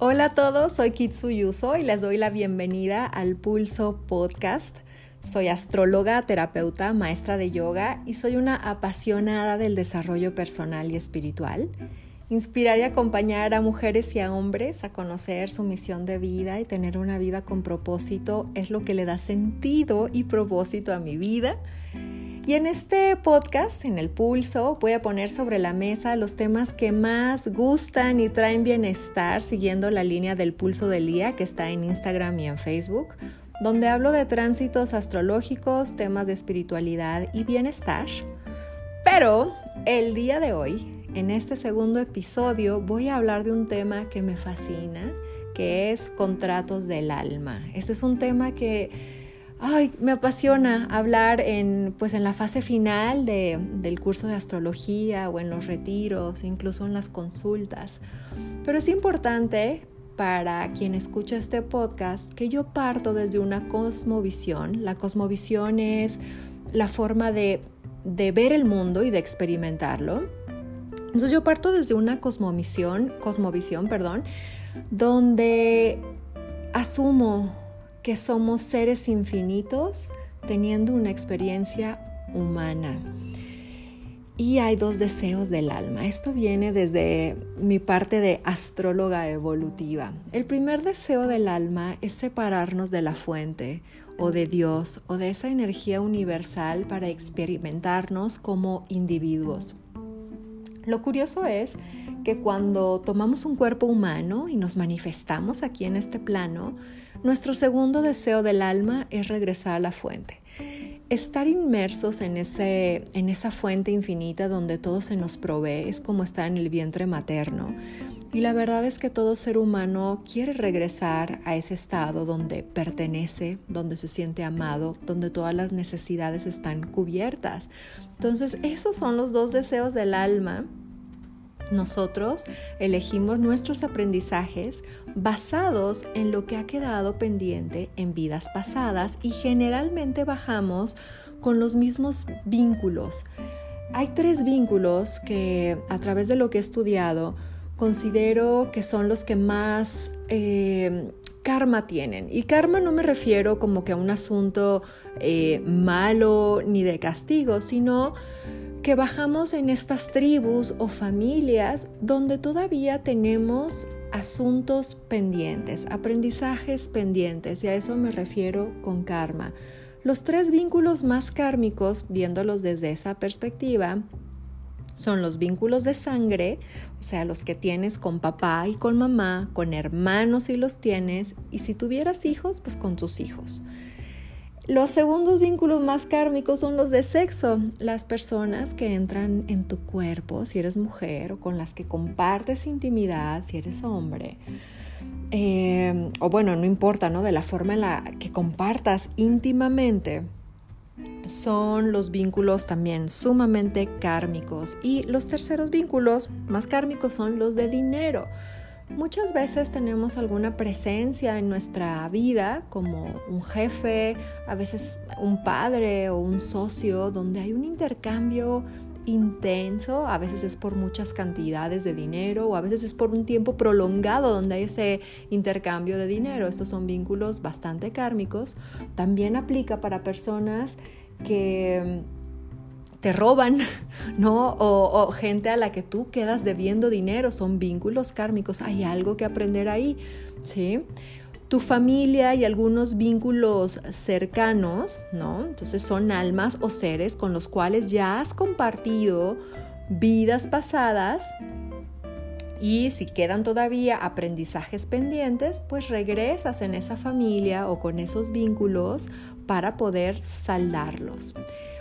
Hola a todos, soy Kitsu Yuso y les doy la bienvenida al Pulso Podcast. Soy astróloga, terapeuta, maestra de yoga y soy una apasionada del desarrollo personal y espiritual. Inspirar y acompañar a mujeres y a hombres a conocer su misión de vida y tener una vida con propósito es lo que le da sentido y propósito a mi vida y en este podcast, en el pulso, voy a poner sobre la mesa los temas que más gustan y traen bienestar siguiendo la línea del pulso del día que está en Instagram y en Facebook, donde hablo de tránsitos astrológicos, temas de espiritualidad y bienestar. Pero el día de hoy, en este segundo episodio, voy a hablar de un tema que me fascina, que es contratos del alma. Este es un tema que Ay, me apasiona hablar en, pues en la fase final de, del curso de astrología o en los retiros, incluso en las consultas. Pero es importante para quien escucha este podcast que yo parto desde una cosmovisión. La cosmovisión es la forma de, de ver el mundo y de experimentarlo. Entonces yo parto desde una cosmovisión, cosmovisión, perdón, donde asumo que somos seres infinitos teniendo una experiencia humana. Y hay dos deseos del alma. Esto viene desde mi parte de astróloga evolutiva. El primer deseo del alma es separarnos de la fuente o de Dios o de esa energía universal para experimentarnos como individuos. Lo curioso es que cuando tomamos un cuerpo humano y nos manifestamos aquí en este plano, nuestro segundo deseo del alma es regresar a la fuente. Estar inmersos en, ese, en esa fuente infinita donde todo se nos provee es como estar en el vientre materno. Y la verdad es que todo ser humano quiere regresar a ese estado donde pertenece, donde se siente amado, donde todas las necesidades están cubiertas. Entonces, esos son los dos deseos del alma nosotros elegimos nuestros aprendizajes basados en lo que ha quedado pendiente en vidas pasadas y generalmente bajamos con los mismos vínculos. Hay tres vínculos que a través de lo que he estudiado considero que son los que más eh, karma tienen. Y karma no me refiero como que a un asunto eh, malo ni de castigo, sino que bajamos en estas tribus o familias donde todavía tenemos asuntos pendientes, aprendizajes pendientes, y a eso me refiero con karma. Los tres vínculos más kármicos, viéndolos desde esa perspectiva, son los vínculos de sangre, o sea, los que tienes con papá y con mamá, con hermanos si los tienes, y si tuvieras hijos, pues con tus hijos. Los segundos vínculos más kármicos son los de sexo, las personas que entran en tu cuerpo, si eres mujer, o con las que compartes intimidad, si eres hombre. Eh, o bueno, no importa, ¿no? De la forma en la que compartas íntimamente, son los vínculos también sumamente kármicos. Y los terceros vínculos más kármicos son los de dinero. Muchas veces tenemos alguna presencia en nuestra vida como un jefe, a veces un padre o un socio, donde hay un intercambio intenso, a veces es por muchas cantidades de dinero o a veces es por un tiempo prolongado donde hay ese intercambio de dinero. Estos son vínculos bastante kármicos. También aplica para personas que te roban, ¿no? O, gente a la que tú quedas debiendo dinero, son vínculos kármicos, hay algo que aprender ahí, ¿sí? Tu familia y algunos vínculos cercanos, ¿no? Entonces son almas o seres con los cuales ya has compartido vidas pasadas y si quedan todavía aprendizajes pendientes, pues regresas en esa familia o con esos vínculos para poder saldarlos.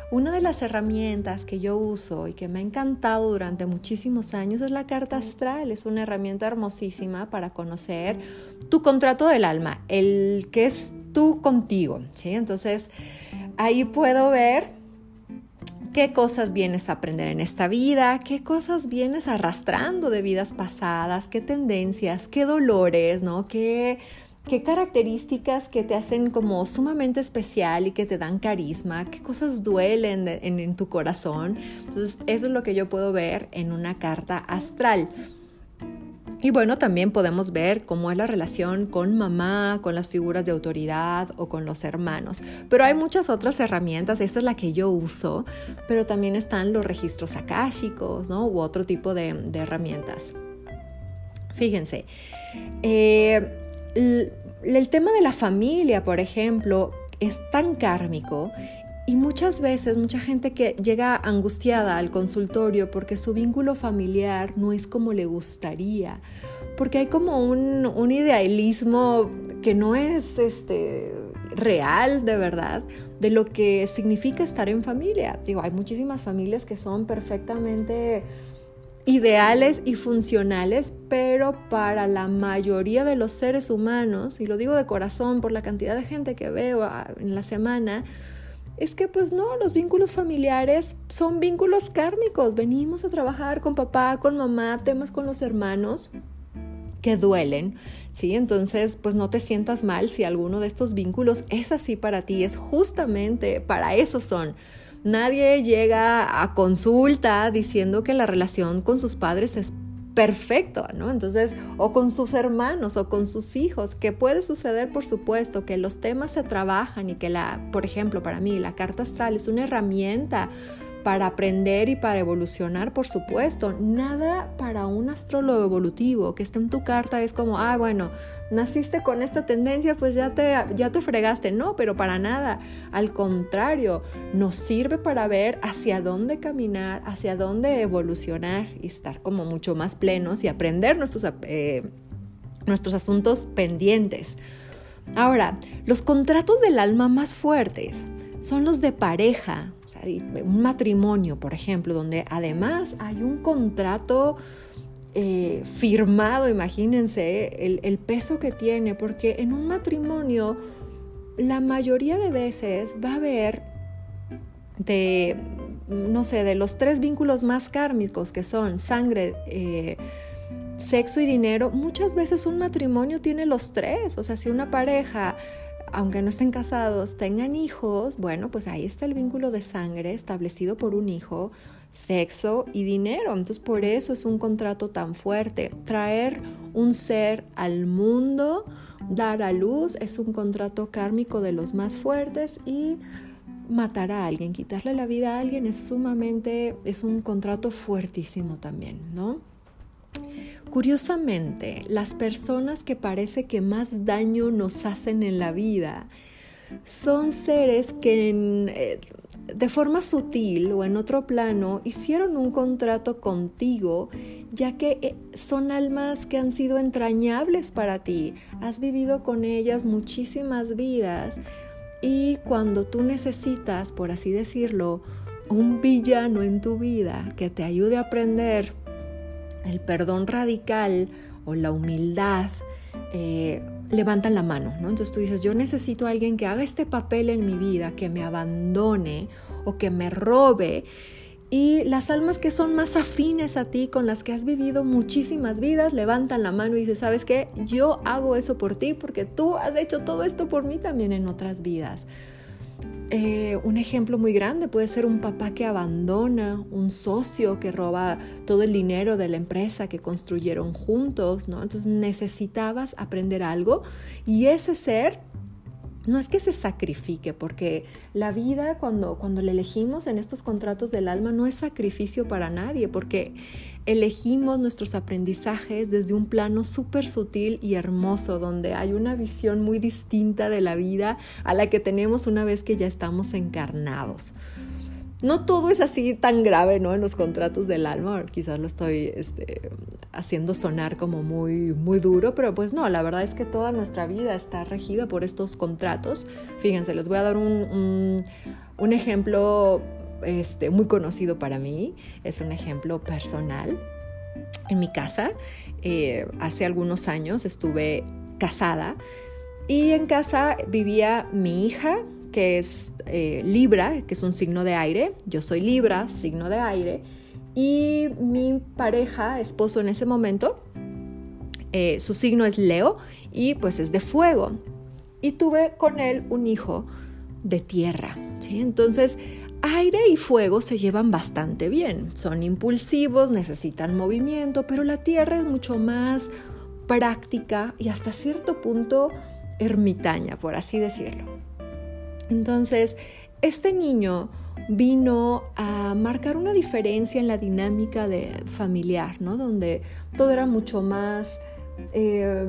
Una de las herramientas que yo uso y que me ha encantado durante muchísimos años es la carta astral. Es una herramienta hermosísima para conocer tu contrato del alma, el que es tú contigo. ¿sí? Entonces, ahí puedo ver qué cosas vienes a aprender en esta vida, qué cosas vienes arrastrando de vidas pasadas, qué tendencias, qué dolores, ¿no? Qué qué características que te hacen como sumamente especial y que te dan carisma, qué cosas duelen en, tu corazón. Entonces, eso es lo que yo puedo ver en una carta astral. Y bueno, también podemos ver cómo es la relación con mamá, con las figuras de autoridad o con los hermanos. Pero hay muchas otras herramientas, esta es la que yo uso, pero también están los registros akáshicos, ¿no? U otro tipo de, herramientas. Fíjense, eh, el tema de la familia, por ejemplo, es tan kármico y muchas veces mucha gente que llega angustiada al consultorio porque su vínculo familiar no es como le gustaría, porque hay como un, idealismo que no es este, real de verdad de lo que significa estar en familia. Digo, hay muchísimas familias que son perfectamente ideales y funcionales, pero para la mayoría de los seres humanos, y lo digo de corazón por la cantidad de gente que veo ah, en la semana, es que pues no, los vínculos familiares son vínculos kármicos. Venimos a trabajar con papá, con mamá, temas con los hermanos que duelen, ¿sí? Entonces, pues no te sientas mal si alguno de estos vínculos es así para ti, es justamente para eso son. Nadie llega a consulta diciendo que la relación con sus padres es perfecto, ¿no? Entonces, o con sus hermanos o con sus hijos, que puede suceder, por supuesto, que los temas se trabajan y que la, por ejemplo, para mí, la carta astral es una herramienta para aprender y para evolucionar, por supuesto. Nada para un astrólogo evolutivo que esté en tu carta es como, ah, bueno, naciste con esta tendencia, pues ya te, ya te fregaste. No, pero para nada. Al contrario, nos sirve para ver hacia dónde caminar, hacia dónde evolucionar y estar como mucho más plenos y aprender nuestros, eh, nuestros asuntos pendientes. Ahora, los contratos del alma más fuertes son los de pareja, un matrimonio, por ejemplo, donde además hay un contrato eh, firmado, imagínense el, peso que tiene, porque en un matrimonio la mayoría de veces va a haber de, no sé, de los tres vínculos más kármicos que son sangre, eh, sexo y dinero, muchas veces un matrimonio tiene los tres, o sea, si una pareja aunque no estén casados, tengan hijos, bueno, pues ahí está el vínculo de sangre establecido por un hijo, sexo y dinero. Entonces por eso es un contrato tan fuerte. Traer un ser al mundo, dar a luz, es un contrato kármico de los más fuertes y matar a alguien, quitarle la vida a alguien es sumamente, es un contrato fuertísimo también, ¿no? Curiosamente, las personas que parece que más daño nos hacen en la vida son seres que eh, de forma sutil o en otro plano hicieron un contrato contigo, ya que eh, son almas que han sido entrañables para ti. Has vivido con ellas muchísimas vidas y cuando tú necesitas, por así decirlo, un villano en tu vida que te ayude a aprender el perdón radical o la humildad eh, levantan la mano, ¿no? Entonces tú dices, yo necesito a alguien que haga este papel en mi vida, que me abandone o que me robe. Y las almas que son más afines a ti, con las que has vivido muchísimas vidas, levantan la mano y dicen, ¿sabes qué? Yo hago eso por ti porque tú has hecho todo esto por mí también en otras vidas. Eh, un ejemplo muy grande puede ser un papá que abandona, un socio que roba todo el dinero de la empresa que construyeron juntos, ¿no? Entonces necesitabas aprender algo y ese ser no es que se sacrifique, porque la vida cuando, cuando le elegimos en estos contratos del alma no es sacrificio para nadie, porque elegimos nuestros aprendizajes desde un plano súper sutil y hermoso, donde hay una visión muy distinta de la vida a la que tenemos una vez que ya estamos encarnados no todo es así tan grave, ¿no? En los contratos del alma, quizás lo estoy este, haciendo sonar como muy, muy duro, pero pues no, la verdad es que toda nuestra vida está regida por estos contratos. Fíjense, les voy a dar un, ejemplo este, muy conocido para mí, es un ejemplo personal. En mi casa, eh, hace algunos años estuve casada y en casa vivía mi hija, que es eh, Libra, que es un signo de aire. Yo soy Libra, signo de aire. Y mi pareja, esposo en ese momento, eh, su signo es Leo y pues es de fuego. Y tuve con él un hijo de tierra. ¿sí? Entonces, aire y fuego se llevan bastante bien. Son impulsivos, necesitan movimiento, pero la tierra es mucho más práctica y hasta cierto punto ermitaña, por así decirlo. Entonces, este niño vino a marcar una diferencia en la dinámica de familiar, ¿no? Donde todo era mucho más eh,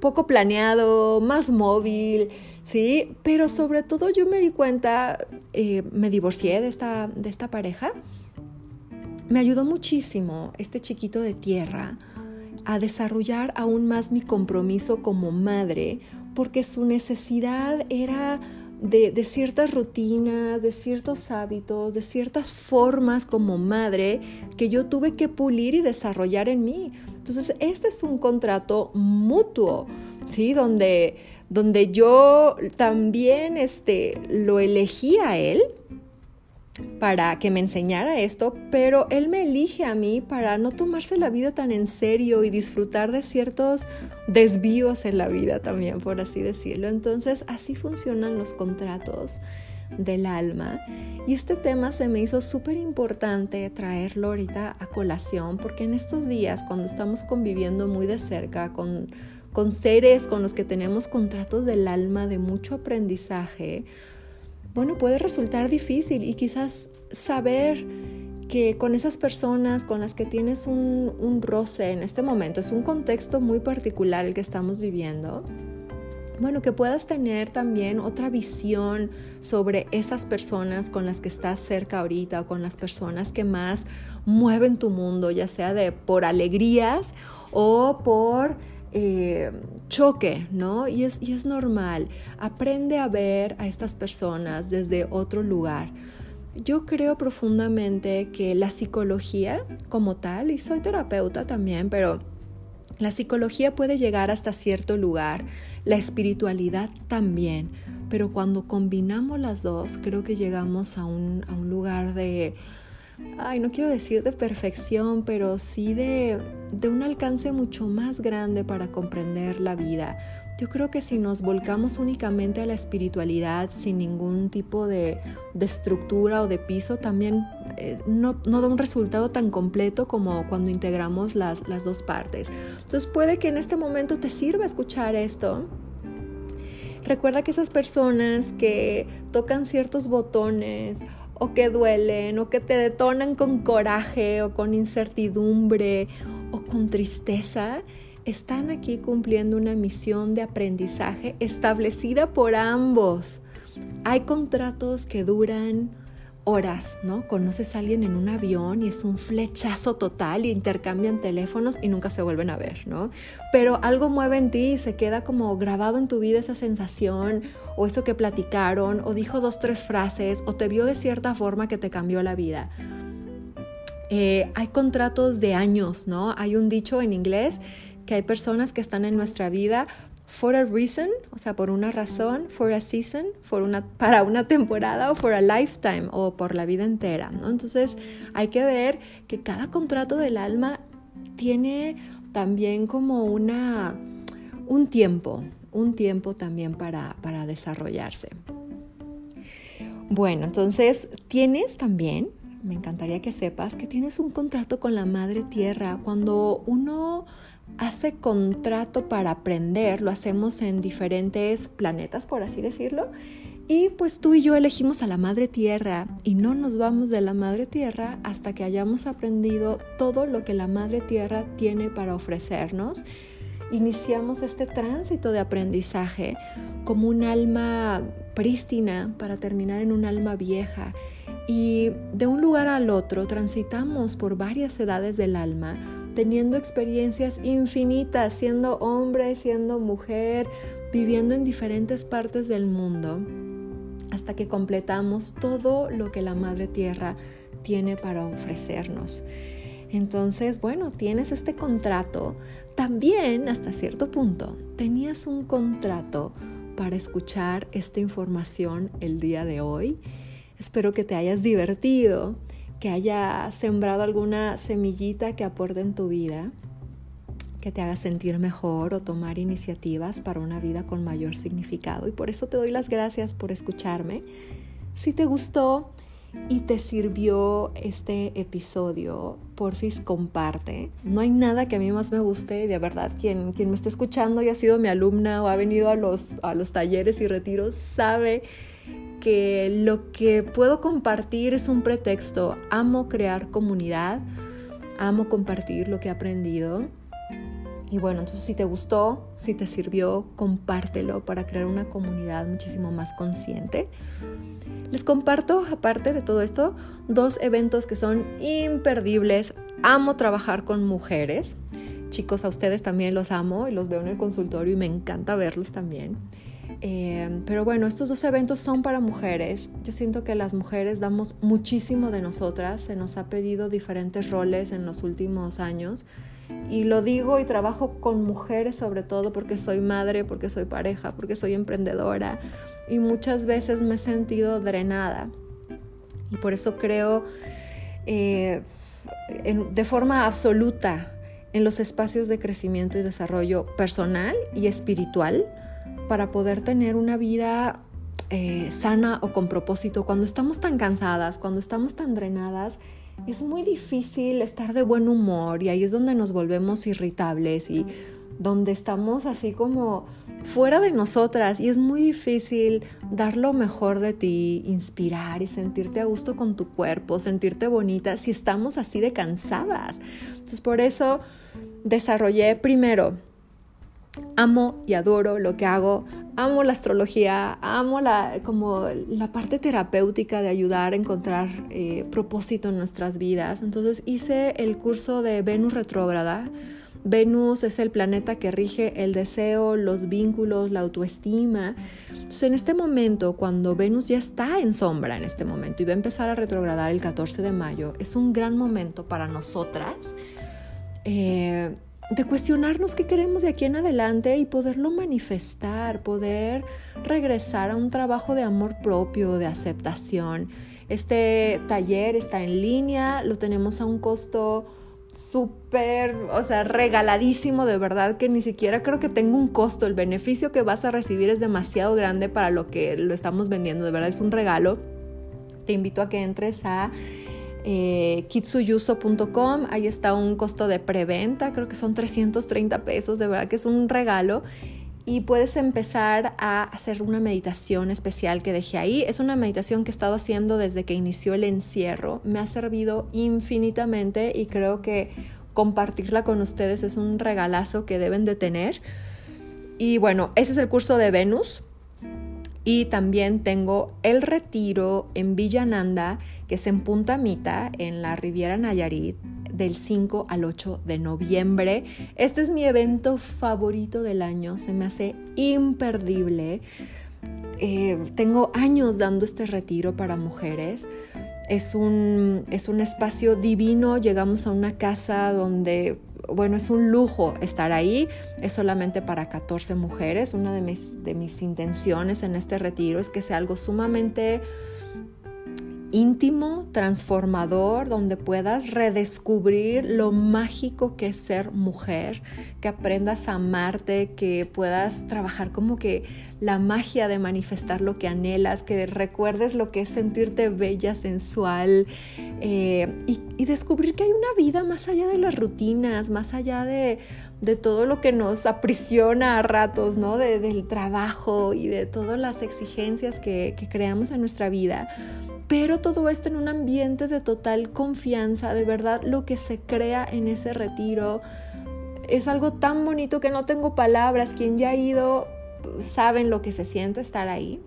poco planeado, más móvil, ¿sí? Pero sobre todo yo me di cuenta, eh, me divorcié de esta, de esta pareja, me ayudó muchísimo este chiquito de tierra a desarrollar aún más mi compromiso como madre, porque su necesidad era de, ciertas rutinas, de ciertos hábitos, de ciertas formas como madre que yo tuve que pulir y desarrollar en mí. Entonces, este es un contrato mutuo, ¿sí? Donde, donde yo también este, lo elegí a él para que me enseñara esto, pero él me elige a mí para no tomarse la vida tan en serio y disfrutar de ciertos desvíos en la vida también, por así decirlo. Entonces, así funcionan los contratos del alma. Y este tema se me hizo súper importante traerlo ahorita a colación porque en estos días, cuando estamos conviviendo muy de cerca con, con seres con los que tenemos contratos del alma de mucho aprendizaje, bueno, puede resultar difícil y quizás saber que con esas personas con las que tienes un, roce en este momento, es un contexto muy particular el que estamos viviendo, bueno, que puedas tener también otra visión sobre esas personas con las que estás cerca ahorita o con las personas que más mueven tu mundo, ya sea de por alegrías o por eh, choque, ¿no? Y es, y es normal. Aprende a ver a estas personas desde otro lugar. Yo creo profundamente que la psicología como tal, y soy terapeuta también, pero la psicología puede llegar hasta cierto lugar, la espiritualidad también, pero cuando combinamos las dos, creo que llegamos a un, a un lugar de, ay, no quiero decir de perfección, pero sí de, de un alcance mucho más grande para comprender la vida, yo creo que si nos volcamos únicamente a la espiritualidad sin ningún tipo de, estructura o de piso, también eh, no, da un resultado tan completo como cuando integramos las, las dos partes. Entonces puede que en este momento te sirva escuchar esto. Recuerda que esas personas que tocan ciertos botones o que duelen o que te detonan con coraje o con incertidumbre o con tristeza, están aquí cumpliendo una misión de aprendizaje establecida por ambos. Hay contratos que duran horas, ¿no? Conoces a alguien en un avión y es un flechazo total y intercambian teléfonos y nunca se vuelven a ver, ¿no? Pero algo mueve en ti y se queda como grabado en tu vida esa sensación o eso que platicaron o dijo dos, tres frases o te vio de cierta forma que te cambió la vida. Eh, hay contratos de años, ¿no? Hay un dicho en inglés que hay personas que están en nuestra vida for a reason, o sea, por una razón, for a season, for una, para una temporada o for a lifetime o por la vida entera, ¿no? Entonces hay que ver que cada contrato del alma tiene también como una, un tiempo, un tiempo también para, para desarrollarse. Bueno, entonces tienes también, me encantaría que sepas que tienes un contrato con la Madre Tierra. Cuando uno hace contrato para aprender, lo hacemos en diferentes planetas, por así decirlo. Y pues tú y yo elegimos a la Madre Tierra y no nos vamos de la Madre Tierra hasta que hayamos aprendido todo lo que la Madre Tierra tiene para ofrecernos. Iniciamos este tránsito de aprendizaje como un alma prístina para terminar en un alma vieja. Y de un lugar al otro transitamos por varias edades del alma teniendo experiencias infinitas, siendo hombre, siendo mujer, viviendo en diferentes partes del mundo, hasta que completamos todo lo que la Madre Tierra tiene para ofrecernos. Entonces, bueno, tienes este contrato. También, hasta cierto punto, tenías un contrato para escuchar esta información el día de hoy. Espero que te hayas divertido que haya sembrado alguna semillita que aporte en tu vida, que te haga sentir mejor o tomar iniciativas para una vida con mayor significado. Y por eso te doy las gracias por escucharme. Si te gustó y te sirvió este episodio, porfis comparte. No hay nada que a mí más me guste, de verdad, quien, quien me está escuchando y ha sido mi alumna o ha venido a los, a los talleres y retiros sabe que lo que puedo compartir es un pretexto. Amo crear comunidad, amo compartir lo que he aprendido y bueno, entonces si te gustó, si te sirvió, compártelo para crear una comunidad muchísimo más consciente. Les comparto, aparte de todo esto, dos eventos que son imperdibles. Amo trabajar con mujeres. Chicos, a ustedes también los amo y los veo en el consultorio y me encanta verlos también. Eh, pero bueno, estos dos eventos son para mujeres. Yo siento que las mujeres damos muchísimo de nosotras. Se nos ha pedido diferentes roles en los últimos años y lo digo y trabajo con mujeres sobre todo porque soy madre, porque soy pareja, porque soy emprendedora y muchas veces me he sentido drenada. Y por eso creo eh, de forma absoluta en los espacios de crecimiento y desarrollo personal y espiritual para poder tener una vida eh, sana o con propósito. Cuando estamos tan cansadas, cuando estamos tan drenadas, es muy difícil estar de buen humor y ahí es donde nos volvemos irritables y donde estamos así como fuera de nosotras y es muy difícil dar lo mejor de ti, inspirar y sentirte a gusto con tu cuerpo, sentirte bonita si estamos así de cansadas. Entonces por eso desarrollé primero amo y adoro lo que hago, amo la astrología, amo la, como la parte terapéutica de ayudar a encontrar eh, propósito en nuestras vidas. Entonces hice el curso de Venus retrógrada. Venus es el planeta que rige el deseo, los vínculos, la autoestima. Entonces, en este momento, cuando Venus ya está en sombra en este momento y va a empezar a retrogradar el 14 de mayo, es un gran momento para nosotras eh, de cuestionarnos qué queremos de aquí en adelante y poderlo manifestar, poder regresar a un trabajo de amor propio, de aceptación. Este taller está en línea, lo tenemos a un costo súper, o sea, regaladísimo, de verdad que ni siquiera creo que tenga un costo. El beneficio que vas a recibir es demasiado grande para lo que lo estamos vendiendo, de verdad es un regalo. Te invito a que entres a eh, kitsuyuso.com, ahí está un costo de preventa, creo que son 330 pesos, de verdad que es un regalo. Y puedes empezar a hacer una meditación especial que dejé ahí. Es una meditación que he estado haciendo desde que inició el encierro. Me ha servido infinitamente y creo que compartirla con ustedes es un regalazo que deben de tener. Y bueno, ese es el curso de Venus. Y también tengo el retiro en Villananda, es en Punta Mita, en la Riviera Nayarit, del 5 al 8 de noviembre. Este es mi evento favorito del año, se me hace imperdible. Eh, tengo años dando este retiro para mujeres. Es un, es un espacio divino, llegamos a una casa donde bueno, es un lujo estar ahí, es solamente para 14 mujeres. Una de mis, de mis intenciones en este retiro es que sea algo sumamente íntimo, transformador, donde puedas redescubrir lo mágico que es ser mujer, que aprendas a amarte, que puedas trabajar como que la magia de manifestar lo que anhelas, que recuerdes lo que es sentirte bella, sensual eh, y, descubrir que hay una vida más allá de las rutinas, más allá de, todo lo que nos aprisiona a ratos, ¿no? del trabajo y de todas las exigencias que creamos en nuestra vida pero todo esto en un ambiente de total confianza, de verdad lo que se crea en ese retiro es algo tan bonito que no tengo palabras, quien ya ha ido saben lo que se siente estar ahí.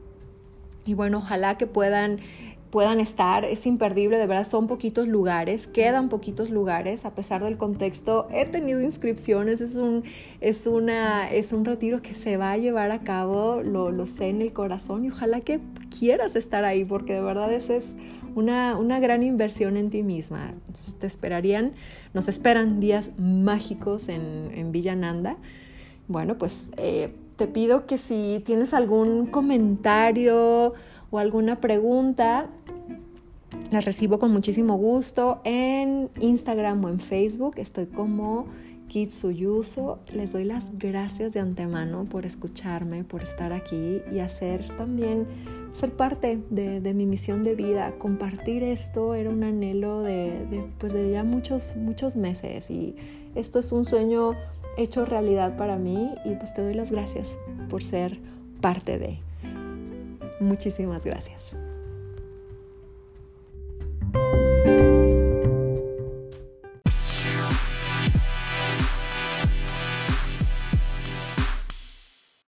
Y bueno, ojalá que puedan puedan estar, es imperdible, de verdad son poquitos lugares, quedan poquitos lugares, a pesar del contexto, he tenido inscripciones, es un, es una, es un retiro que se va a llevar a cabo, lo, lo sé en el corazón y ojalá que quieras estar ahí, porque de verdad esa es una, una gran inversión en ti misma. Entonces te esperarían, nos esperan días mágicos en, en Villa Nanda. Bueno, pues eh, te pido que si tienes algún comentario, o alguna pregunta, la recibo con muchísimo gusto en Instagram o en Facebook. Estoy como Kitsuyuso. Les doy las gracias de antemano por escucharme, por estar aquí y hacer también ser parte de, mi misión de vida. Compartir esto era un anhelo de, pues de ya muchos, muchos meses y esto es un sueño hecho realidad para mí y pues te doy las gracias por ser parte de. Muchísimas gracias.